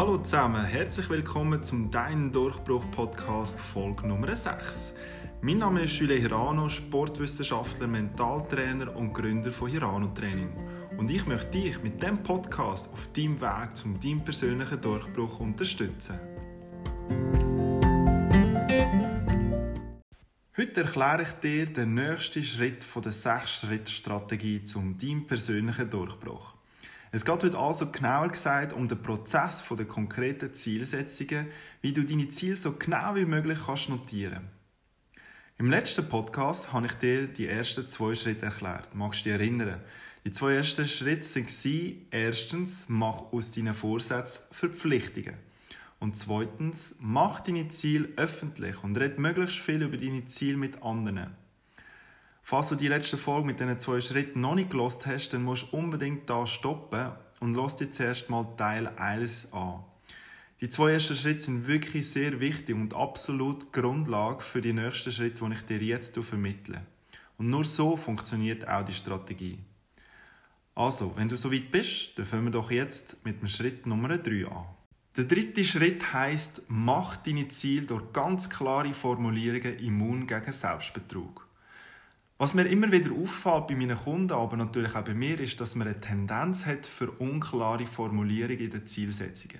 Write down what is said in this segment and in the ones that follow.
Hallo zusammen, herzlich willkommen zum Dein Durchbruch Podcast Folge Nummer 6. Mein Name ist Julie Hirano, Sportwissenschaftler, Mentaltrainer und Gründer von Hirano Training. Und ich möchte dich mit dem Podcast auf deinem Weg zum deinem persönlichen Durchbruch unterstützen. Heute erkläre ich dir den nächsten Schritt von der 6-Schritt-Strategie zum deinem persönlichen Durchbruch. Es geht heute also genauer gesagt um den Prozess der konkreten Zielsetzungen, wie du deine Ziele so genau wie möglich kannst notieren Im letzten Podcast habe ich dir die ersten zwei Schritte erklärt. Magst du dich erinnern? Die zwei ersten Schritte waren erstens, mach aus deinen Vorsätzen Verpflichtungen. Und zweitens, mach deine Ziele öffentlich und red möglichst viel über deine Ziele mit anderen. Falls du die letzte Folge mit diesen zwei Schritten noch nicht gelost hast, dann musst du unbedingt da stoppen und lass dir zuerst mal Teil 1 an. Die zwei ersten Schritte sind wirklich sehr wichtig und absolut Grundlage für die nächsten Schritte, die ich dir jetzt vermittle. Und nur so funktioniert auch die Strategie. Also, wenn du soweit bist, dann fangen wir doch jetzt mit dem Schritt Nummer 3 an. Der dritte Schritt heißt, mach deine Ziele durch ganz klare Formulierungen immun gegen Selbstbetrug. Was mir immer wieder auffällt bei meinen Kunden, aber natürlich auch bei mir, ist, dass man eine Tendenz hat für unklare Formulierungen in den Zielsetzungen.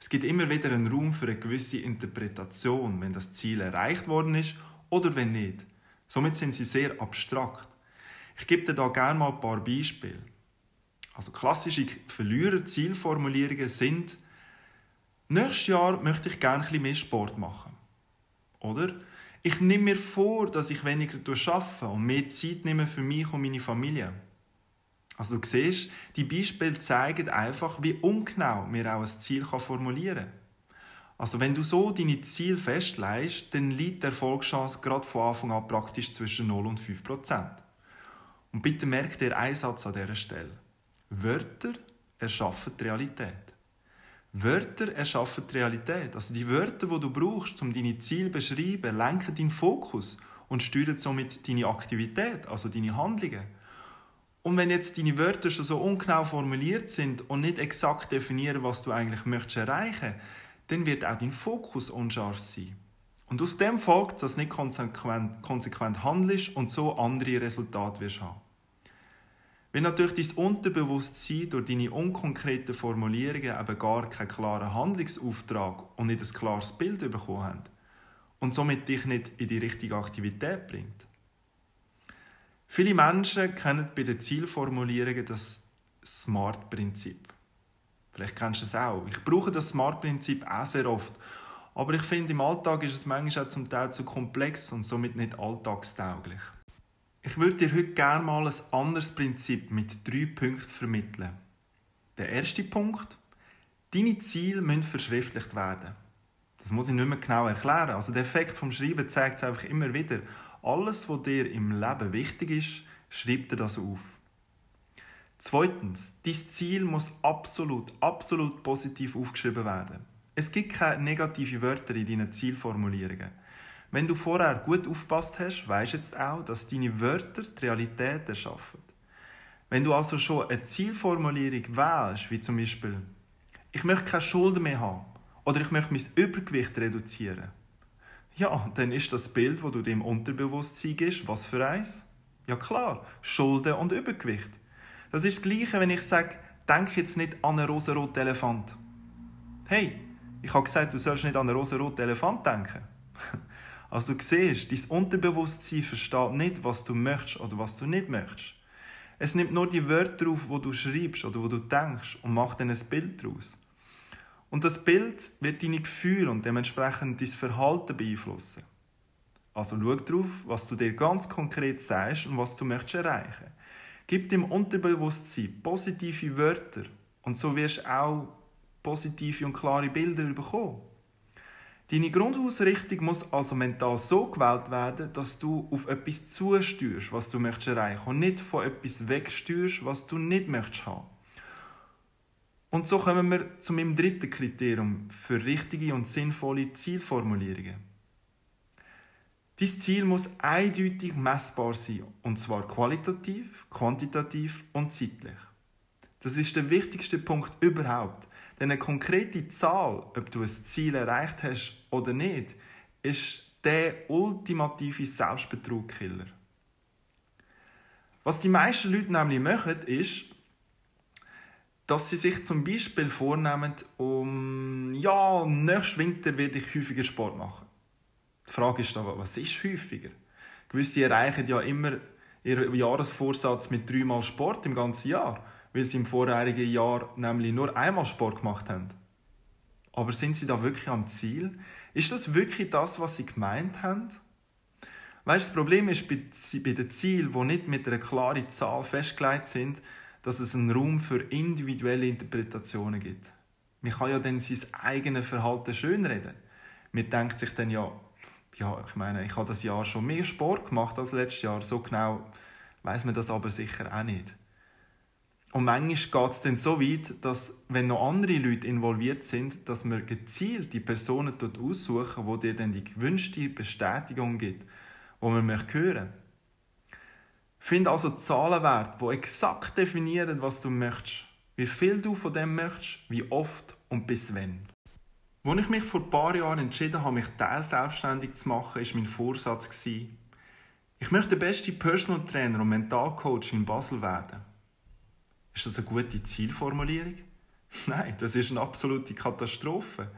Es gibt immer wieder einen Raum für eine gewisse Interpretation, wenn das Ziel erreicht worden ist oder wenn nicht. Somit sind sie sehr abstrakt. Ich gebe dir da gerne mal ein paar Beispiele. Also klassische Verlierer-Zielformulierungen sind Nächstes Jahr möchte ich gerne ein bisschen mehr Sport machen. Oder? Ich nehme mir vor, dass ich weniger arbeite und mehr Zeit nehme für mich und meine Familie. Also du siehst, die Beispiele zeigen einfach, wie ungenau wir auch ein Ziel formulieren kann. Also wenn du so deine Ziele festlegst, dann liegt die Erfolgschance gerade von Anfang an praktisch zwischen 0 und 5 Prozent. Und bitte merkt dir einen Satz an dieser Stelle. Wörter erschaffen die Realität. Wörter erschaffen die Realität. Also die Wörter, die du brauchst, um deine Ziele zu beschreiben, lenken deinen Fokus und steuern somit deine Aktivität, also deine Handlungen. Und wenn jetzt deine Wörter schon so ungenau formuliert sind und nicht exakt definieren, was du eigentlich möchtest erreichen, dann wird auch dein Fokus unscharf sein. Und aus dem folgt, dass du nicht konsequent, konsequent handelst und so andere Resultate wirst haben. Wenn natürlich dein Unterbewusstsein durch deine unkonkreten Formulierungen eben gar keinen klaren Handlungsauftrag und nicht ein klares Bild bekommen hat und somit dich nicht in die richtige Aktivität bringt. Viele Menschen kennen bei den Zielformulierungen das SMART-Prinzip. Vielleicht kennst du es auch. Ich brauche das SMART-Prinzip auch sehr oft. Aber ich finde, im Alltag ist es manchmal auch zum Teil zu komplex und somit nicht alltagstauglich. Ich würde dir heute gerne mal ein anderes Prinzip mit drei Punkten vermitteln. Der erste Punkt, deine Ziele müssen verschriftlicht werden. Das muss ich nicht mehr genau erklären. Also der Effekt vom Schreiben zeigt es einfach immer wieder. Alles, was dir im Leben wichtig ist, schreib dir das auf. Zweitens, dein Ziel muss absolut, absolut positiv aufgeschrieben werden. Es gibt keine negativen Wörter in deinen Zielformulierungen. Wenn du vorher gut aufpasst hast, weißt jetzt auch, dass deine Wörter die Realität erschaffen. Wenn du also schon eine Zielformulierung wählst, wie zum Beispiel, ich möchte keine Schulden mehr haben oder ich möchte mein Übergewicht reduzieren, ja, dann ist das Bild, wo du dem Unterbewusstsein gibst, was für eins? Ja klar, Schulden und Übergewicht. Das ist das Gleiche, wenn ich sage, denk jetzt nicht an einen rosaroten Elefant. Hey, ich habe gesagt, du sollst nicht an einen rosaroten Elefant denken. Also du siehst, dein Unterbewusstsein versteht nicht, was du möchtest oder was du nicht möchtest. Es nimmt nur die Wörter auf, wo du schreibst oder wo du denkst und macht dann ein Bild daraus. Und das Bild wird deine Gefühle und dementsprechend dein Verhalten beeinflussen. Also schau darauf, was du dir ganz konkret sagst und was du möchtest erreichen. Gib dem Unterbewusstsein positive Wörter und so wirst du auch positive und klare Bilder bekommen. Deine Grundausrichtung muss also mental so gewählt werden, dass du auf etwas zusteuerst, was du möchtest erreichen und nicht von etwas wegsteuerst, was du nicht möchtest haben. Und so kommen wir zu meinem dritten Kriterium für richtige und sinnvolle Zielformulierungen. Dein Ziel muss eindeutig messbar sein, und zwar qualitativ, quantitativ und zeitlich. Das ist der wichtigste Punkt überhaupt. Denn eine konkrete Zahl, ob du ein Ziel erreicht hast oder nicht, ist der ultimative Selbstbetrugkiller. Was die meisten Leute nämlich machen, ist, dass sie sich zum Beispiel vornehmen, um ja, nächsten Winter werde ich häufiger Sport machen. Die Frage ist aber, was ist häufiger? Gewisse erreichen ja immer ihren Jahresvorsatz mit dreimal Sport im ganzen Jahr, weil sie im vorherigen Jahr nämlich nur einmal Sport gemacht haben. Aber sind sie da wirklich am Ziel? Ist das wirklich das, was sie gemeint haben? Weißt, das Problem ist bei, den Zielen, die nicht mit einer klaren Zahl festgelegt sind, dass es einen Raum für individuelle Interpretationen gibt. Man kann ja dann sein eigenes Verhalten schönreden. Man denkt sich dann ja, ja, ich meine, ich habe das Jahr schon mehr Sport gemacht als letztes Jahr. So genau weiß man das aber sicher auch nicht. Und manchmal geht es dann so weit, dass, wenn noch andere Leute involviert sind, dass man gezielt die Personen dort aussuchen, wo dir dann die gewünschte Bestätigung gibt, wo man möchte hören. Find also Zahlenwerte, die exakt definieren, was du möchtest, wie viel du von dem möchtest, wie oft und bis wann. Als ich mich vor ein paar Jahren entschieden habe, mich da selbstständig zu machen, war mein Vorsatz, ich möchte der beste Personal Trainer und Mentalcoach in Basel werden. Ist das eine gute Zielformulierung? Nein, das ist eine absolute Katastrophe.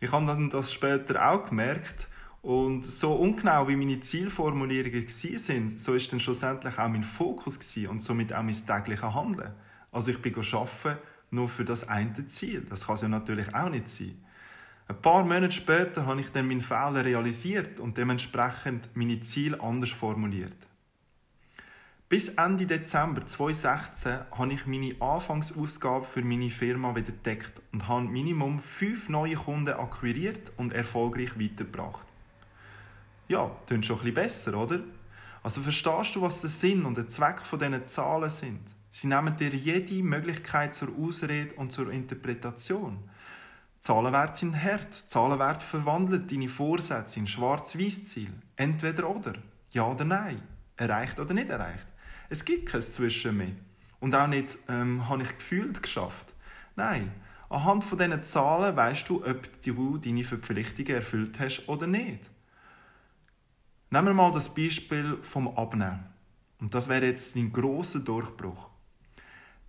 Ich habe dann das später auch gemerkt und so ungenau wie meine Zielformulierungen sind, so ist dann schlussendlich auch mein Fokus und somit auch mein tägliches Handeln. Also ich bin arbeiten nur für das eine Ziel. Das kann es ja natürlich auch nicht sein. Ein paar Monate später habe ich dann meinen Fehler realisiert und dementsprechend meine Ziele anders formuliert. Bis Ende Dezember 2016 habe ich meine Anfangsausgabe für meine Firma wieder deckt und habe Minimum fünf neue Kunden akquiriert und erfolgreich weitergebracht. Ja, klingt schon bisschen besser, oder? Also verstehst du, was der Sinn und der Zweck von diesen Zahlen sind? Sie nehmen dir jede Möglichkeit zur Ausrede und zur Interpretation. Zahlenwerte sind hart. Zahlenwerte verwandeln deine Vorsätze in Schwarz-Weiß-Ziel. Entweder oder. Ja oder nein. Erreicht oder nicht erreicht. Es gibt kein Zwischen mehr. Und auch nicht, ähm, habe ich gefühlt geschafft. Nein. Anhand von diesen Zahlen weißt du, ob du deine Verpflichtungen erfüllt hast oder nicht. Nehmen wir mal das Beispiel vom Abnehmen. Und das wäre jetzt ein großer Durchbruch.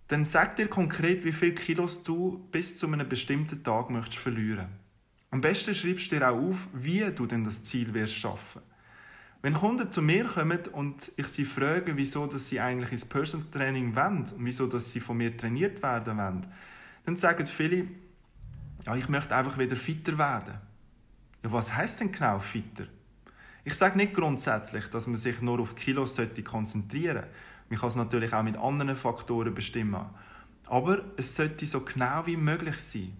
Dann sag dir konkret, wie viele Kilos du bis zu einem bestimmten Tag möchtest verlieren. Am besten schreibst du dir auch auf, wie du denn das Ziel wirst schaffen. Wenn Kunden zu mir kommen und ich sie frage, wieso dass sie eigentlich ins Personal Training wollen und wieso dass sie von mir trainiert werden wollen, dann sagen viele, ja, ich möchte einfach wieder fitter werden. Ja, was heißt denn genau fitter? Ich sage nicht grundsätzlich, dass man sich nur auf Kilos konzentrieren sollte. Man kann es natürlich auch mit anderen Faktoren bestimmen. Aber es sollte so genau wie möglich sein.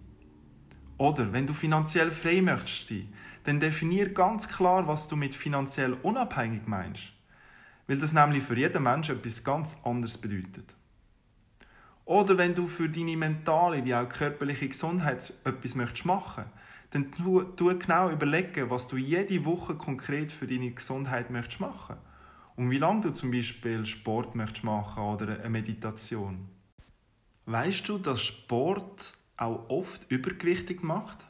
Oder wenn du finanziell frei möchtest sein, dann definier ganz klar, was du mit finanziell unabhängig meinst. Weil das nämlich für jeden Menschen etwas ganz anderes bedeutet. Oder wenn du für deine mentale wie auch körperliche Gesundheit etwas möchtest machen dann tu, tu genau überlegen, was du jede Woche konkret für deine Gesundheit möchtest machen und wie lange du zum Beispiel Sport möchtest machen oder eine Meditation. Weißt du, dass Sport auch oft übergewichtig macht?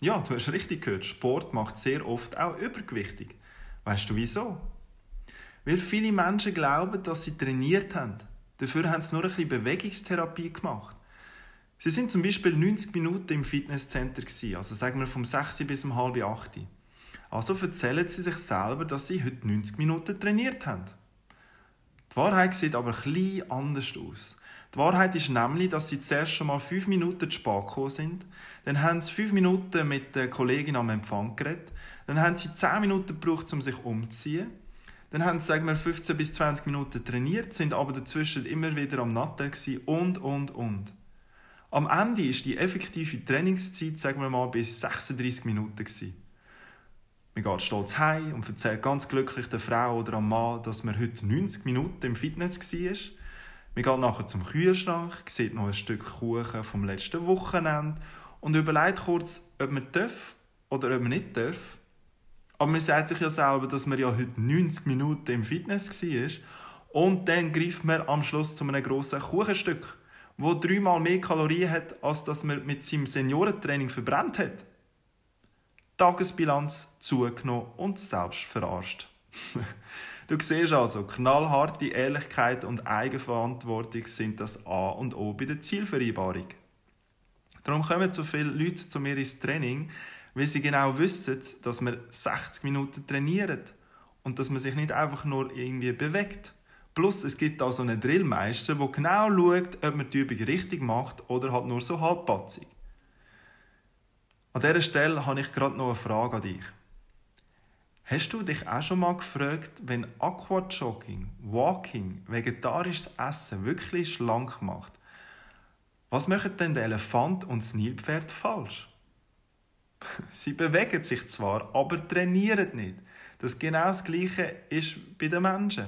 Ja, du hast richtig gehört. Sport macht sehr oft auch übergewichtig. Weißt du wieso? Weil viele Menschen glauben, dass sie trainiert haben. Dafür haben sie nur ein bisschen Bewegungstherapie gemacht. Sie sind zum Beispiel 90 Minuten im Fitnesscenter also sagen wir vom 6 bis um halb 8. Also erzählen sie sich selber, dass sie heute 90 Minuten trainiert haben. Die Wahrheit sieht aber etwas anders aus. Die Wahrheit ist nämlich, dass sie zuerst schon mal 5 Minuten zu spät gekommen sind, dann haben sie 5 Minuten mit der Kollegin am Empfang geredet, dann haben sie 10 Minuten gebraucht, um sich umzuziehen, dann haben sie, sagen wir, 15 bis 20 Minuten trainiert, sind aber dazwischen immer wieder am Natter und, und, und. Am Ende ist die effektive Trainingszeit, sagen wir mal, bis 36 Minuten gewesen. Man geht stolz heim und erzählt ganz glücklich der Frau oder am Mann, dass man heute 90 Minuten im Fitness war. Man geht nachher zum Kühlschrank, sieht noch ein Stück Kuchen vom letzten Wochenende und überlegt kurz, ob man darf oder ob man nicht darf. Aber man sagt sich ja selber, dass man ja heute 90 Minuten im Fitness war und dann greift man am Schluss zu einem grossen Kuchenstück wo dreimal mehr Kalorien hat, als das man mit seinem Seniorentraining verbrannt hat. Tagesbilanz zugenommen und selbst verarscht. du siehst also, knallharte Ehrlichkeit und Eigenverantwortung sind das A und O bei der Zielvereinbarung. Darum kommen so viele Leute zu mir ins Training, weil sie genau wissen, dass man 60 Minuten trainiert und dass man sich nicht einfach nur irgendwie bewegt. Plus, es gibt da so einen Drillmeister, der genau schaut, ob man die Übung richtig macht oder halt nur so halbpatzig. An dieser Stelle habe ich gerade noch eine Frage an dich. Hast du dich auch schon mal gefragt, wenn Aquajogging, Walking, vegetarisches Essen wirklich schlank macht, was machen denn der Elefant und das Nilpferd falsch? Sie bewegen sich zwar, aber trainieren nicht. Das genau das Gleiche ist bei den Menschen.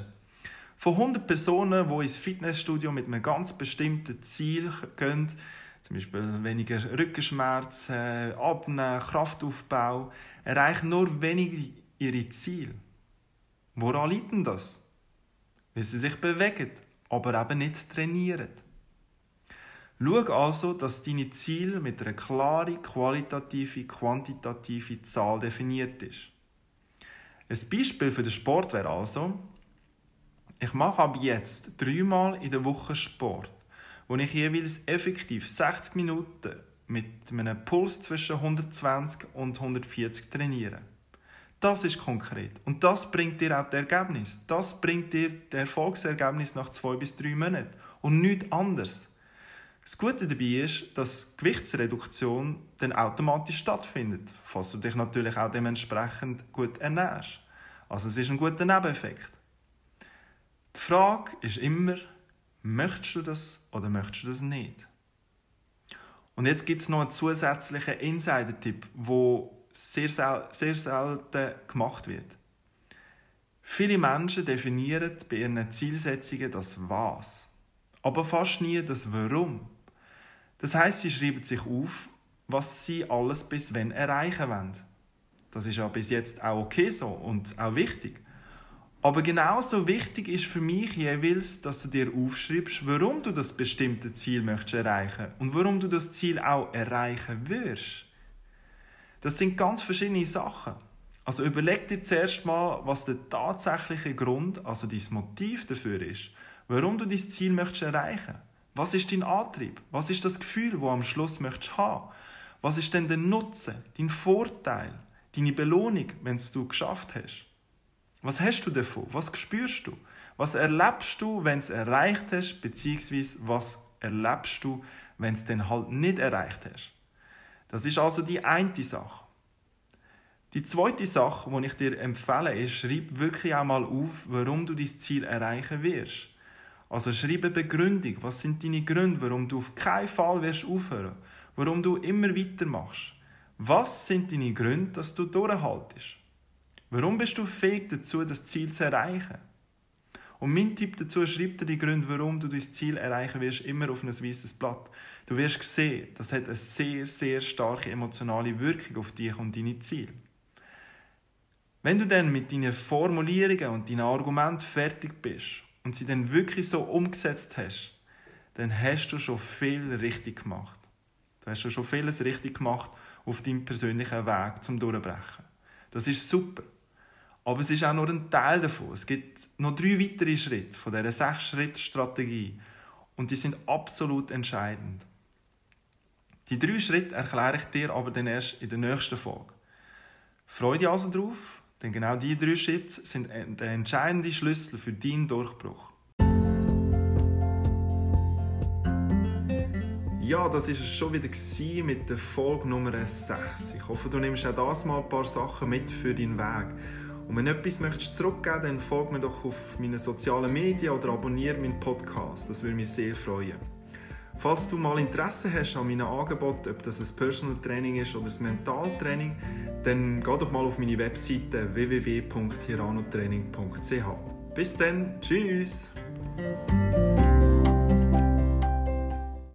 Von 100 Personen, die ins Fitnessstudio mit einem ganz bestimmten Ziel gehen, zum Beispiel weniger Rückenschmerzen, Abnehmen, Kraftaufbau, erreichen nur wenige ihre Ziele. Woran liegt denn das? Weil sie sich bewegen, aber eben nicht trainieren. Schau also, dass deine Ziel mit einer klaren, qualitative, quantitative Zahl definiert ist. Ein Beispiel für den Sport wäre also, ich mache ab jetzt dreimal in der Woche Sport wo ich jeweils effektiv 60 Minuten mit einem Puls zwischen 120 und 140 trainiere. Das ist konkret. Und das bringt dir auch das Ergebnis. Das bringt dir das Erfolgsergebnis nach zwei bis drei Monaten. Und nichts anderes. Das Gute dabei ist, dass Gewichtsreduktion dann automatisch stattfindet, falls du dich natürlich auch dementsprechend gut ernährst. Also es ist ein guter Nebeneffekt. Die Frage ist immer, Möchtest du das oder möchtest du das nicht? Und jetzt gibt es noch einen zusätzlichen Insider-Tipp, der sehr, sehr selten gemacht wird. Viele Menschen definieren bei ihren Zielsetzungen das Was, aber fast nie das Warum. Das heißt, sie schreiben sich auf, was sie alles bis wann erreichen wollen. Das ist ja bis jetzt auch okay so und auch wichtig. Aber genauso wichtig ist für mich jeweils, dass du dir aufschreibst, warum du das bestimmte Ziel möchtest erreichen und warum du das Ziel auch erreichen wirst. Das sind ganz verschiedene Sachen. Also überleg dir zuerst mal, was der tatsächliche Grund, also dein Motiv dafür ist, warum du dein Ziel möchtest erreichen. Was ist dein Antrieb? Was ist das Gefühl, wo am Schluss möchtest haben? Was ist denn der Nutzen, dein Vorteil, deine Belohnung, wenn es du geschafft hast? Was hast du davon? Was spürst du? Was erlebst du, wenn es erreicht hast, beziehungsweise was erlebst du, wenn es dann halt nicht erreicht hast? Das ist also die eine Sache. Die zweite Sache, die ich dir empfehle, ist, schreib wirklich auch mal auf, warum du dein Ziel erreichen wirst. Also schreib eine Begründung. Was sind deine Gründe, warum du auf keinen Fall wirst aufhören? Warum du immer weitermachst? Was sind deine Gründe, dass du durchhaltest? Warum bist du fähig dazu, das Ziel zu erreichen? Und mein Tipp dazu, schreib dir die Gründe, warum du das Ziel erreichen wirst, immer auf ein weißes Blatt. Du wirst sehen, das hat eine sehr, sehr starke emotionale Wirkung auf dich und deine Ziele. Wenn du dann mit deinen Formulierungen und deinen Argumenten fertig bist und sie dann wirklich so umgesetzt hast, dann hast du schon viel richtig gemacht. Du hast schon vieles richtig gemacht auf deinem persönlichen Weg zum Durchbrechen. Das ist super. Aber es ist auch nur ein Teil davon. Es gibt noch drei weitere Schritte von dieser Sechs-Schritt-Strategie. Und die sind absolut entscheidend. Die drei Schritte erkläre ich dir aber dann erst in der nächsten Folge. Freue dich also drauf, denn genau diese drei Schritte sind der entscheidende Schlüssel für deinen Durchbruch. Ja, das war es schon wieder mit der Folge Nummer 6. Ich hoffe, du nimmst auch das mal ein paar Sachen mit für deinen Weg. Und wenn du etwas möchtest zurückgeben dann folg mir doch auf meinen sozialen Medien oder abonniere meinen Podcast. Das würde mich sehr freuen. Falls du mal Interesse hast an meinem Angebot, ob das ein Personal Training ist oder ein Mentaltraining, dann geh doch mal auf meine Webseite www.hiranotraining.ch. Bis dann, tschüss!